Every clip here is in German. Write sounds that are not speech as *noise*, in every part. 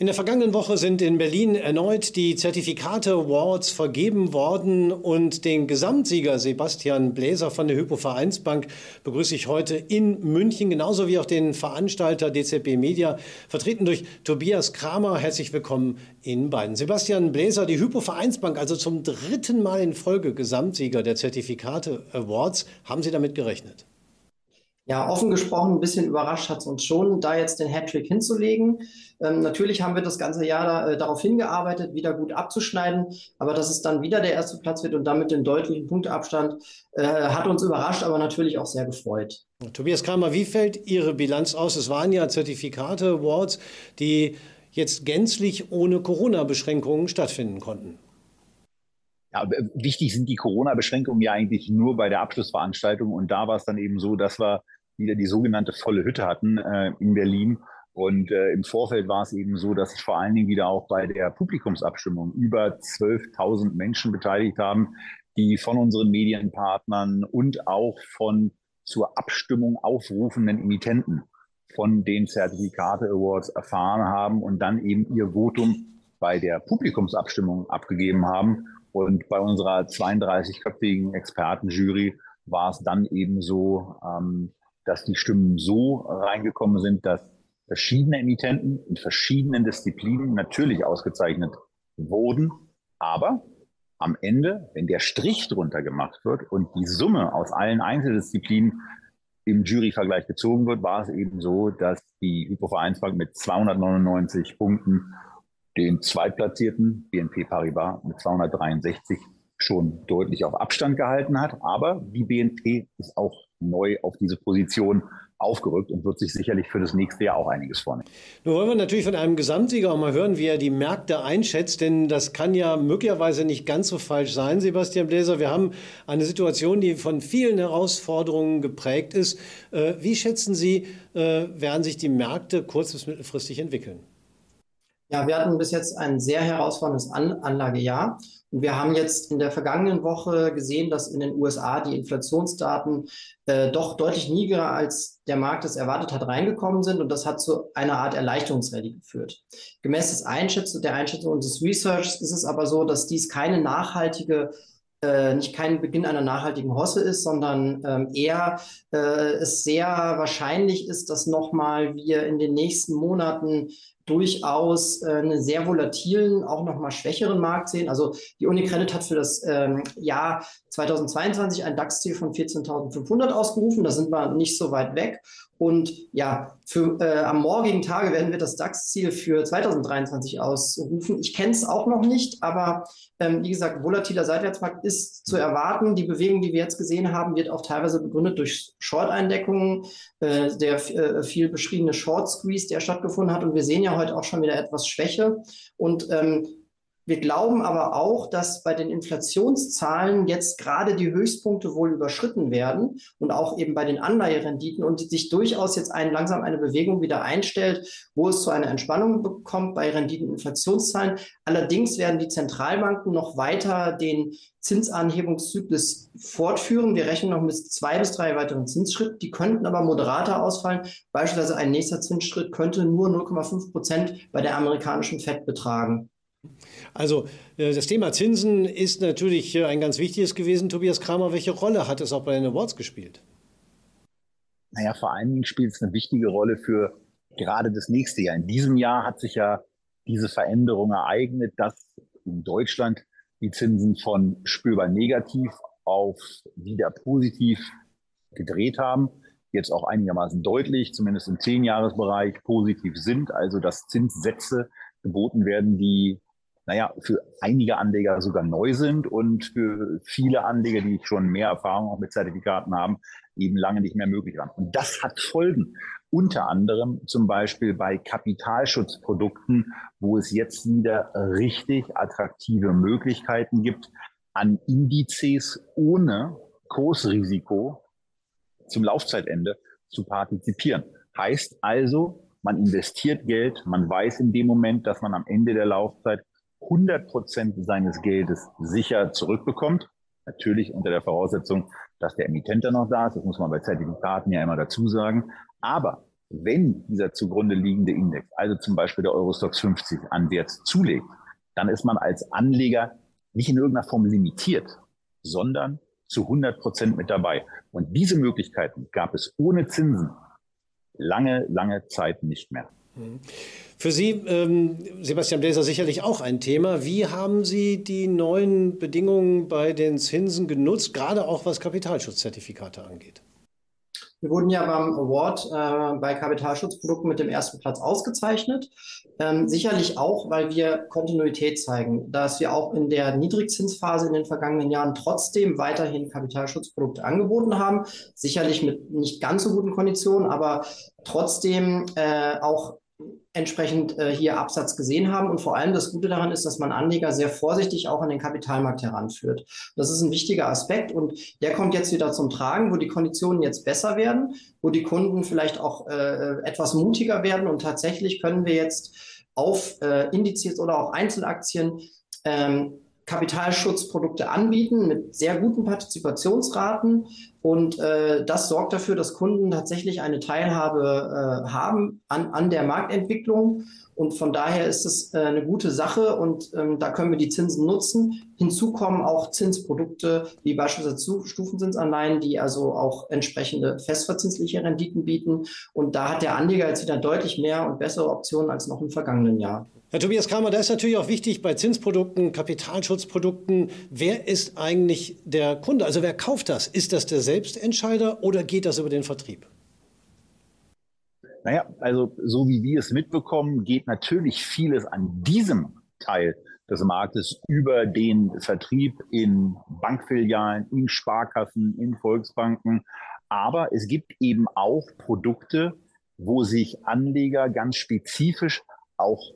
In der vergangenen Woche sind in Berlin erneut die Zertifikate Awards vergeben worden und den Gesamtsieger Sebastian Bläser von der Hypo Vereinsbank begrüße ich heute in München, genauso wie auch den Veranstalter DZB Media, vertreten durch Tobias Kramer. Herzlich willkommen Ihnen beiden. Sebastian Bläser, die Hypo Vereinsbank, also zum dritten Mal in Folge Gesamtsieger der Zertifikate Awards. Haben Sie damit gerechnet? Ja, offen gesprochen, ein bisschen überrascht hat es uns schon, da jetzt den Hattrick hinzulegen. Ähm, natürlich haben wir das ganze Jahr da, äh, darauf hingearbeitet, wieder gut abzuschneiden, aber dass es dann wieder der erste Platz wird und damit den deutlichen Punkteabstand, äh, hat uns überrascht, aber natürlich auch sehr gefreut. Tobias Kramer, wie fällt Ihre Bilanz aus? Es waren ja Zertifikate, Awards, die jetzt gänzlich ohne Corona-Beschränkungen stattfinden konnten. Ja, wichtig sind die Corona-Beschränkungen ja eigentlich nur bei der Abschlussveranstaltung. Und da war es dann eben so, dass wir wieder die sogenannte volle Hütte hatten äh, in Berlin. Und äh, im Vorfeld war es eben so, dass sich vor allen Dingen wieder auch bei der Publikumsabstimmung über 12.000 Menschen beteiligt haben, die von unseren Medienpartnern und auch von zur Abstimmung aufrufenden Emittenten von den Zertifikate Awards erfahren haben und dann eben ihr Votum bei der Publikumsabstimmung abgegeben haben. Und bei unserer 32-köpfigen Expertenjury war es dann eben so, ähm, dass die Stimmen so reingekommen sind, dass verschiedene Emittenten in verschiedenen Disziplinen natürlich ausgezeichnet wurden. Aber am Ende, wenn der Strich drunter gemacht wird und die Summe aus allen Einzeldisziplinen im Juryvergleich gezogen wird, war es eben so, dass die Hypovereinsbank mit 299 Punkten den zweitplatzierten BNP Paribas mit 263 schon deutlich auf Abstand gehalten hat. Aber die BNP ist auch neu auf diese Position aufgerückt und wird sich sicherlich für das nächste Jahr auch einiges vornehmen. Nun wollen wir natürlich von einem Gesamtsieger auch mal hören, wie er die Märkte einschätzt, denn das kann ja möglicherweise nicht ganz so falsch sein, Sebastian Bläser. Wir haben eine Situation, die von vielen Herausforderungen geprägt ist. Äh, wie schätzen Sie, äh, werden sich die Märkte kurz- bis mittelfristig entwickeln? Ja, wir hatten bis jetzt ein sehr herausforderndes An Anlagejahr. Und wir haben jetzt in der vergangenen Woche gesehen, dass in den USA die Inflationsdaten äh, doch deutlich niedriger als der Markt es erwartet hat reingekommen sind. Und das hat zu einer Art Erleichterungsrallye geführt. Gemäß des Einschätzung, der Einschätzung unseres Researchs ist es aber so, dass dies keine nachhaltige äh, nicht kein Beginn einer nachhaltigen Hosse ist, sondern ähm, eher äh, es sehr wahrscheinlich ist, dass nochmal wir in den nächsten Monaten durchaus äh, einen sehr volatilen, auch nochmal schwächeren Markt sehen. Also die Unicredit hat für das ähm, Jahr 2022 ein DAX-Ziel von 14.500 ausgerufen. Da sind wir nicht so weit weg. Und ja, für, äh, am morgigen Tage werden wir das DAX-Ziel für 2023 ausrufen. Ich kenne es auch noch nicht, aber ähm, wie gesagt, volatiler Seitwärtsmarkt ist zu erwarten. Die Bewegung, die wir jetzt gesehen haben, wird auch teilweise begründet durch Short-Eindeckungen, äh, der äh, viel beschriebene Short-Squeeze, der stattgefunden hat. Und wir sehen ja heute auch schon wieder etwas Schwäche. Und ähm, wir glauben aber auch, dass bei den Inflationszahlen jetzt gerade die Höchstpunkte wohl überschritten werden und auch eben bei den Anleiherenditen und sich durchaus jetzt ein, langsam eine Bewegung wieder einstellt, wo es zu einer Entspannung bekommt bei Renditeninflationszahlen. Allerdings werden die Zentralbanken noch weiter den Zinsanhebungszyklus fortführen. Wir rechnen noch mit zwei bis drei weiteren Zinsschritten. Die könnten aber moderater ausfallen. Beispielsweise ein nächster Zinsschritt könnte nur 0,5 Prozent bei der amerikanischen FED betragen. Also äh, das Thema Zinsen ist natürlich äh, ein ganz wichtiges gewesen. Tobias Kramer, welche Rolle hat es auch bei den Awards gespielt? Naja, vor allen Dingen spielt es eine wichtige Rolle für gerade das nächste Jahr. In diesem Jahr hat sich ja diese Veränderung ereignet, dass in Deutschland die Zinsen von spürbar negativ auf wieder positiv gedreht haben. Jetzt auch einigermaßen deutlich, zumindest im Zehnjahresbereich, positiv sind. Also dass Zinssätze geboten werden, die naja, für einige Anleger sogar neu sind und für viele Anleger, die schon mehr Erfahrung auch mit Zertifikaten haben, eben lange nicht mehr möglich waren. Und das hat Folgen. Unter anderem zum Beispiel bei Kapitalschutzprodukten, wo es jetzt wieder richtig attraktive Möglichkeiten gibt, an Indizes ohne Kursrisiko zum Laufzeitende zu partizipieren. Heißt also, man investiert Geld, man weiß in dem Moment, dass man am Ende der Laufzeit 100 Prozent seines Geldes sicher zurückbekommt. Natürlich unter der Voraussetzung, dass der Emittent dann noch da ist. Das muss man bei Zertifikaten ja immer dazu sagen. Aber wenn dieser zugrunde liegende Index, also zum Beispiel der Eurostox 50 an Wert zulegt, dann ist man als Anleger nicht in irgendeiner Form limitiert, sondern zu 100 Prozent mit dabei. Und diese Möglichkeiten gab es ohne Zinsen lange, lange Zeit nicht mehr. Für Sie, ähm, Sebastian Bläser, sicherlich auch ein Thema. Wie haben Sie die neuen Bedingungen bei den Zinsen genutzt, gerade auch was Kapitalschutzzertifikate angeht? Wir wurden ja beim Award äh, bei Kapitalschutzprodukten mit dem ersten Platz ausgezeichnet. Ähm, sicherlich auch, weil wir Kontinuität zeigen, dass wir auch in der Niedrigzinsphase in den vergangenen Jahren trotzdem weiterhin Kapitalschutzprodukte angeboten haben. Sicherlich mit nicht ganz so guten Konditionen, aber trotzdem äh, auch entsprechend äh, hier Absatz gesehen haben. Und vor allem das Gute daran ist, dass man Anleger sehr vorsichtig auch an den Kapitalmarkt heranführt. Das ist ein wichtiger Aspekt und der kommt jetzt wieder zum Tragen, wo die Konditionen jetzt besser werden, wo die Kunden vielleicht auch äh, etwas mutiger werden und tatsächlich können wir jetzt auf äh, Indizes oder auch Einzelaktien ähm, Kapitalschutzprodukte anbieten mit sehr guten Partizipationsraten. Und äh, das sorgt dafür, dass Kunden tatsächlich eine Teilhabe äh, haben an, an der Marktentwicklung. Und von daher ist es äh, eine gute Sache und ähm, da können wir die Zinsen nutzen. Hinzu kommen auch Zinsprodukte wie beispielsweise Stufenzinsanleihen, die also auch entsprechende festverzinsliche Renditen bieten. Und da hat der Anleger jetzt wieder deutlich mehr und bessere Optionen als noch im vergangenen Jahr. Herr Tobias Kramer, da ist natürlich auch wichtig bei Zinsprodukten, Kapitalschutzprodukten, wer ist eigentlich der Kunde? Also wer kauft das? Ist das der Selbstentscheider oder geht das über den Vertrieb? Naja, also so wie wir es mitbekommen, geht natürlich vieles an diesem Teil des Marktes über den Vertrieb in Bankfilialen, in Sparkassen, in Volksbanken. Aber es gibt eben auch Produkte, wo sich Anleger ganz spezifisch auch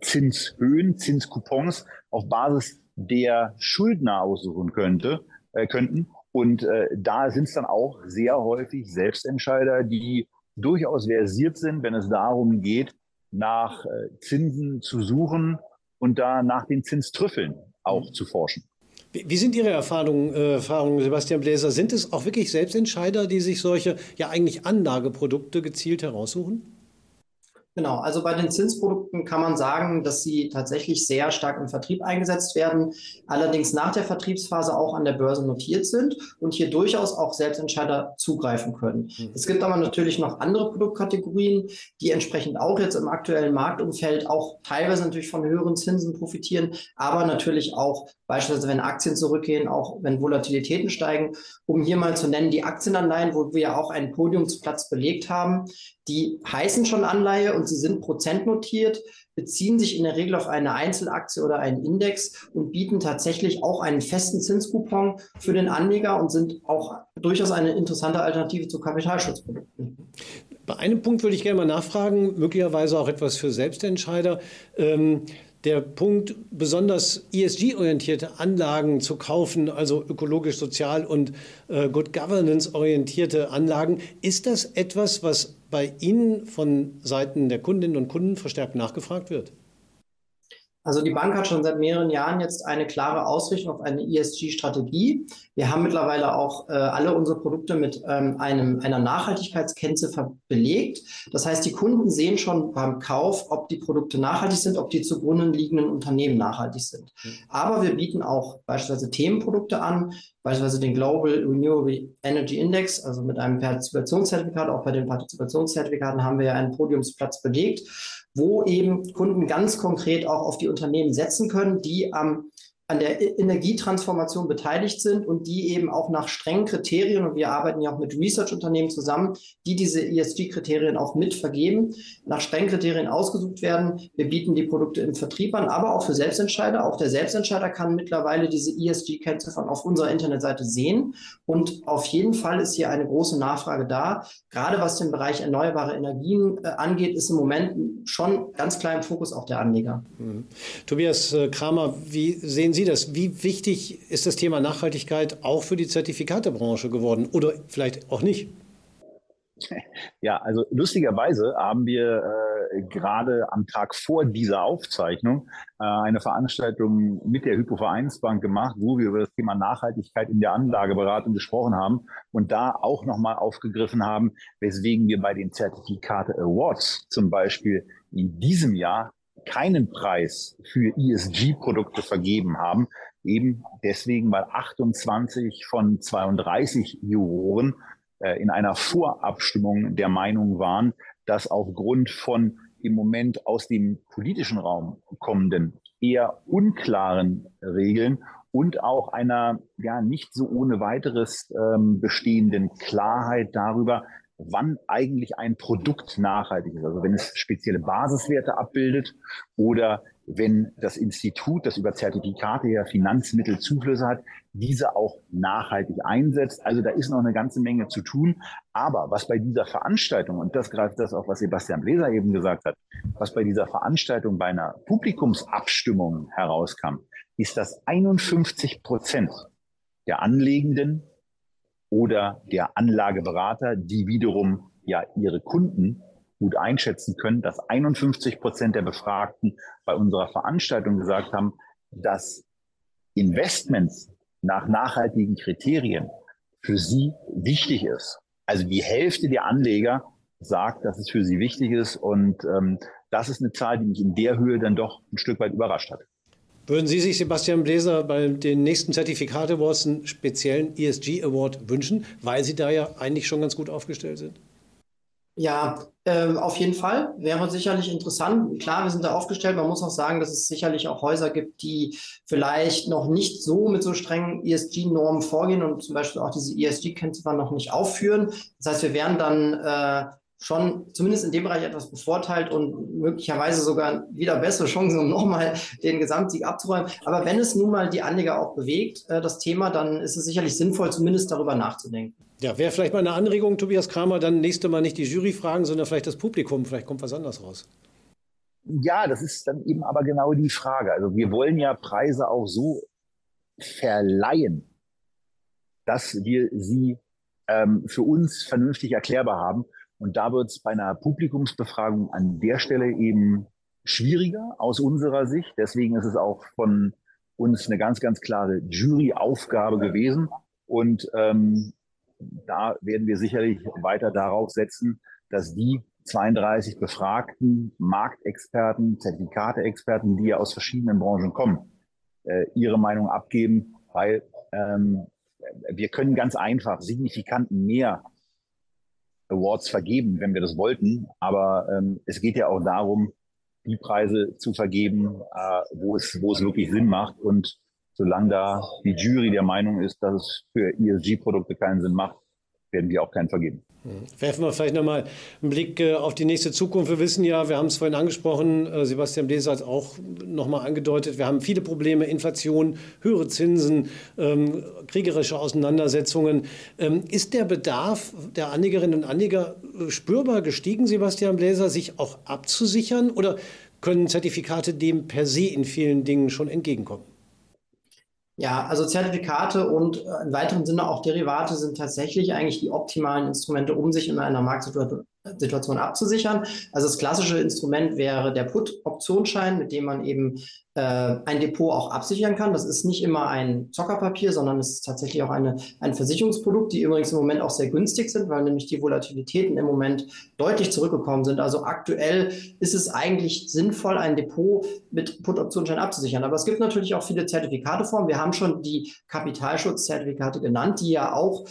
Zinshöhen, Zinscoupons auf Basis der Schuldner aussuchen könnte, äh, könnten. Und äh, da sind es dann auch sehr häufig Selbstentscheider, die durchaus versiert sind, wenn es darum geht, nach äh, Zinsen zu suchen und da nach den Zinstrüffeln auch mhm. zu forschen. Wie, wie sind Ihre Erfahrungen, äh, Erfahrungen, Sebastian Bläser? Sind es auch wirklich Selbstentscheider, die sich solche ja eigentlich Anlageprodukte gezielt heraussuchen? Genau, also bei den Zinsprodukten kann man sagen, dass sie tatsächlich sehr stark im Vertrieb eingesetzt werden, allerdings nach der Vertriebsphase auch an der Börse notiert sind und hier durchaus auch Selbstentscheider zugreifen können. Mhm. Es gibt aber natürlich noch andere Produktkategorien, die entsprechend auch jetzt im aktuellen Marktumfeld auch teilweise natürlich von höheren Zinsen profitieren, aber natürlich auch beispielsweise wenn Aktien zurückgehen, auch wenn Volatilitäten steigen. Um hier mal zu nennen, die Aktienanleihen, wo wir ja auch einen Podiumsplatz belegt haben, die heißen schon Anleihe und sie sind prozentnotiert, beziehen sich in der Regel auf eine Einzelaktie oder einen Index und bieten tatsächlich auch einen festen Zinscoupon für den Anleger und sind auch durchaus eine interessante Alternative zu Kapitalschutzprodukten. Bei einem Punkt würde ich gerne mal nachfragen, möglicherweise auch etwas für Selbstentscheider. Ähm, der Punkt, besonders ESG-orientierte Anlagen zu kaufen, also ökologisch, sozial und äh, Good Governance-orientierte Anlagen, ist das etwas, was bei Ihnen von Seiten der Kundinnen und Kunden verstärkt nachgefragt wird? Also die Bank hat schon seit mehreren Jahren jetzt eine klare Ausrichtung auf eine ESG-Strategie. Wir haben mittlerweile auch äh, alle unsere Produkte mit ähm, einem, einer Nachhaltigkeitskennziffer belegt. Das heißt, die Kunden sehen schon beim Kauf, ob die Produkte nachhaltig sind, ob die zugrunde liegenden Unternehmen nachhaltig sind. Mhm. Aber wir bieten auch beispielsweise Themenprodukte an, beispielsweise den Global Renewable Energy Index, also mit einem Partizipationszertifikat. Auch bei den Partizipationszertifikaten haben wir ja einen Podiumsplatz belegt wo eben Kunden ganz konkret auch auf die Unternehmen setzen können, die am an der Energietransformation beteiligt sind und die eben auch nach strengen Kriterien, und wir arbeiten ja auch mit Research-Unternehmen zusammen, die diese ESG-Kriterien auch mit vergeben, nach strengen Kriterien ausgesucht werden. Wir bieten die Produkte im Vertrieb an, aber auch für Selbstentscheider. Auch der Selbstentscheider kann mittlerweile diese ESG-Kennziffern auf unserer Internetseite sehen. Und auf jeden Fall ist hier eine große Nachfrage da. Gerade was den Bereich erneuerbare Energien äh, angeht, ist im Moment schon ganz klar im Fokus auch der Anleger. Mhm. Tobias äh, Kramer, wie sehen Sie Sie das? Wie wichtig ist das Thema Nachhaltigkeit auch für die Zertifikatebranche geworden oder vielleicht auch nicht? Ja, also lustigerweise haben wir äh, gerade am Tag vor dieser Aufzeichnung äh, eine Veranstaltung mit der Hypovereinsbank gemacht, wo wir über das Thema Nachhaltigkeit in der Anlageberatung gesprochen haben und da auch nochmal aufgegriffen haben, weswegen wir bei den Zertifikate Awards zum Beispiel in diesem Jahr keinen Preis für ESG-Produkte vergeben haben. Eben deswegen, weil 28 von 32 Juroren äh, in einer Vorabstimmung der Meinung waren, dass aufgrund von im Moment aus dem politischen Raum kommenden, eher unklaren Regeln und auch einer ja nicht so ohne weiteres ähm, bestehenden Klarheit darüber, wann eigentlich ein Produkt nachhaltig ist. Also wenn es spezielle Basiswerte abbildet oder wenn das Institut, das über Zertifikate her Finanzmittelzuflüsse hat, diese auch nachhaltig einsetzt. Also da ist noch eine ganze Menge zu tun. Aber was bei dieser Veranstaltung, und das greift das auch, was Sebastian Bläser eben gesagt hat, was bei dieser Veranstaltung bei einer Publikumsabstimmung herauskam, ist, dass 51 Prozent der Anlegenden oder der Anlageberater, die wiederum ja ihre Kunden gut einschätzen können, dass 51 Prozent der Befragten bei unserer Veranstaltung gesagt haben, dass Investments nach nachhaltigen Kriterien für sie wichtig ist. Also die Hälfte der Anleger sagt, dass es für sie wichtig ist. Und ähm, das ist eine Zahl, die mich in der Höhe dann doch ein Stück weit überrascht hat. Würden Sie sich, Sebastian Bläser, bei den nächsten Zertifikate Awards einen speziellen ESG Award wünschen, weil Sie da ja eigentlich schon ganz gut aufgestellt sind? Ja, äh, auf jeden Fall. Wäre sicherlich interessant. Klar, wir sind da aufgestellt. Man muss auch sagen, dass es sicherlich auch Häuser gibt, die vielleicht noch nicht so mit so strengen ESG-Normen vorgehen und zum Beispiel auch diese ESG-Kennziffern noch nicht aufführen. Das heißt, wir werden dann äh, schon zumindest in dem Bereich etwas bevorteilt und möglicherweise sogar wieder bessere Chancen, um *laughs* nochmal den Gesamtsieg abzuräumen. Aber wenn es nun mal die Anleger auch bewegt, äh, das Thema, dann ist es sicherlich sinnvoll, zumindest darüber nachzudenken. Ja, wäre vielleicht mal eine Anregung, Tobias Kramer, dann nächste Mal nicht die Jury fragen, sondern vielleicht das Publikum. Vielleicht kommt was anderes raus. Ja, das ist dann eben aber genau die Frage. Also wir wollen ja Preise auch so verleihen, dass wir sie ähm, für uns vernünftig erklärbar haben. Und da wird es bei einer Publikumsbefragung an der Stelle eben schwieriger aus unserer Sicht. Deswegen ist es auch von uns eine ganz, ganz klare Juryaufgabe gewesen. Und ähm, da werden wir sicherlich weiter darauf setzen, dass die 32 befragten Marktexperten, Zertifikateexperten, die ja aus verschiedenen Branchen kommen, äh, ihre Meinung abgeben, weil ähm, wir können ganz einfach signifikant mehr Awards vergeben, wenn wir das wollten. Aber ähm, es geht ja auch darum, die Preise zu vergeben, äh, wo, es, wo es wirklich Sinn macht. Und solange da die Jury der Meinung ist, dass es für ESG-Produkte keinen Sinn macht, werden wir auch keinen vergeben. Werfen wir vielleicht nochmal einen Blick äh, auf die nächste Zukunft. Wir wissen ja, wir haben es vorhin angesprochen, äh, Sebastian Bleser hat es auch nochmal angedeutet, wir haben viele Probleme, Inflation, höhere Zinsen, ähm, kriegerische Auseinandersetzungen. Ähm, ist der Bedarf der Anlegerinnen und Anleger äh, spürbar gestiegen, Sebastian Bläser, sich auch abzusichern oder können Zertifikate dem per se in vielen Dingen schon entgegenkommen? Ja, also Zertifikate und äh, im weiteren Sinne auch Derivate sind tatsächlich eigentlich die optimalen Instrumente, um sich in einer Marktsituation Situation abzusichern. Also das klassische Instrument wäre der Put-Optionsschein, mit dem man eben äh, ein Depot auch absichern kann. Das ist nicht immer ein Zockerpapier, sondern es ist tatsächlich auch eine, ein Versicherungsprodukt, die übrigens im Moment auch sehr günstig sind, weil nämlich die Volatilitäten im Moment deutlich zurückgekommen sind. Also aktuell ist es eigentlich sinnvoll, ein Depot mit Put-Optionsschein abzusichern. Aber es gibt natürlich auch viele Zertifikateformen. Wir haben schon die Kapitalschutzzertifikate genannt, die ja auch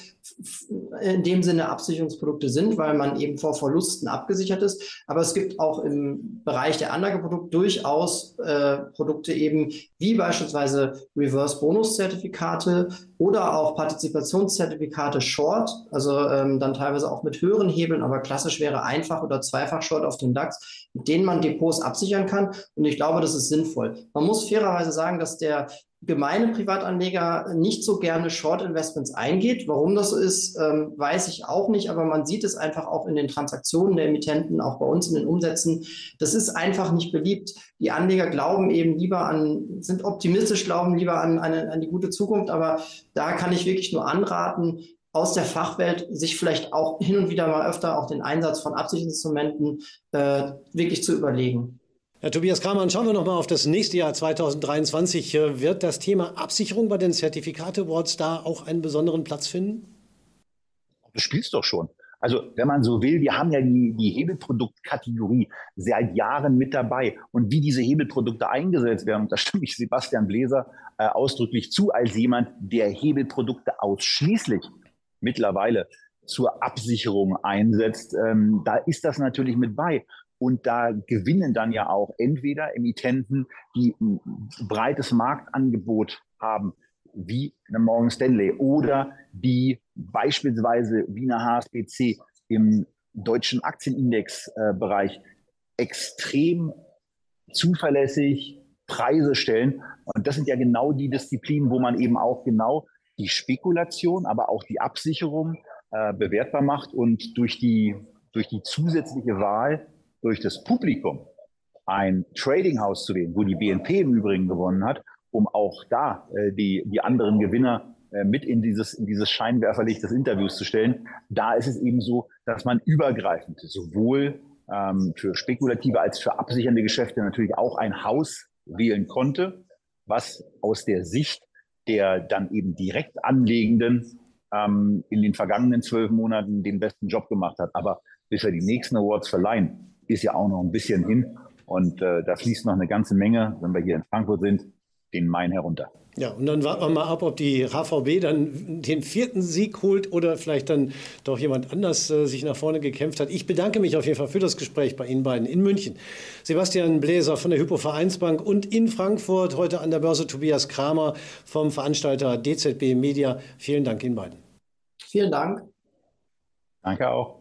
in dem Sinne Absicherungsprodukte sind, weil man eben vor Verlusten abgesichert ist. Aber es gibt auch im Bereich der Anlageprodukte durchaus äh, Produkte eben wie beispielsweise Reverse-Bonus-Zertifikate oder auch Partizipationszertifikate Short, also ähm, dann teilweise auch mit höheren Hebeln, aber klassisch wäre einfach oder zweifach Short auf dem DAX, mit denen man Depots absichern kann. Und ich glaube, das ist sinnvoll. Man muss fairerweise sagen, dass der gemeine Privatanleger nicht so gerne Short Investments eingeht. Warum das so ist, ähm, weiß ich auch nicht, aber man sieht es einfach auch in den Transaktionen der Emittenten, auch bei uns in den Umsätzen. Das ist einfach nicht beliebt. Die Anleger glauben eben lieber an, sind optimistisch, glauben lieber an, an, an die gute Zukunft, aber da kann ich wirklich nur anraten, aus der Fachwelt sich vielleicht auch hin und wieder mal öfter auch den Einsatz von Absichtsinstrumenten äh, wirklich zu überlegen. Herr Tobias Kramer, schauen wir noch mal auf das nächste Jahr 2023. Wird das Thema Absicherung bei den Zertifikate Awards da auch einen besonderen Platz finden? Du spielst doch schon. Also, wenn man so will, wir haben ja die, die Hebelproduktkategorie seit Jahren mit dabei. Und wie diese Hebelprodukte eingesetzt werden, da stimme ich Sebastian Bläser äh, ausdrücklich zu, als jemand, der Hebelprodukte ausschließlich mittlerweile zur Absicherung einsetzt. Ähm, da ist das natürlich mit bei. Und da gewinnen dann ja auch entweder Emittenten, die ein breites Marktangebot haben, wie eine Morgan Stanley oder die beispielsweise wie eine HSBC im deutschen Aktienindex-Bereich extrem zuverlässig Preise stellen. Und das sind ja genau die Disziplinen, wo man eben auch genau die Spekulation, aber auch die Absicherung äh, bewertbar macht und durch die, durch die zusätzliche Wahl durch das Publikum ein Trading-Haus zu wählen, wo die BNP im Übrigen gewonnen hat, um auch da äh, die, die anderen Gewinner mit in dieses, in dieses Scheinwerferlicht des Interviews zu stellen. Da ist es eben so, dass man übergreifend sowohl ähm, für spekulative als für absichernde Geschäfte natürlich auch ein Haus wählen konnte, was aus der Sicht der dann eben direkt Anlegenden ähm, in den vergangenen zwölf Monaten den besten Job gemacht hat. Aber bis wir die nächsten Awards verleihen, ist ja auch noch ein bisschen hin. Und äh, da fließt noch eine ganze Menge, wenn wir hier in Frankfurt sind, den Main herunter. Ja, und dann warten wir mal ab, ob die HVB dann den vierten Sieg holt oder vielleicht dann doch jemand anders äh, sich nach vorne gekämpft hat. Ich bedanke mich auf jeden Fall für das Gespräch bei Ihnen beiden in München. Sebastian Bläser von der Hypo Vereinsbank und in Frankfurt heute an der Börse Tobias Kramer vom Veranstalter DZB Media. Vielen Dank Ihnen beiden. Vielen Dank. Danke auch.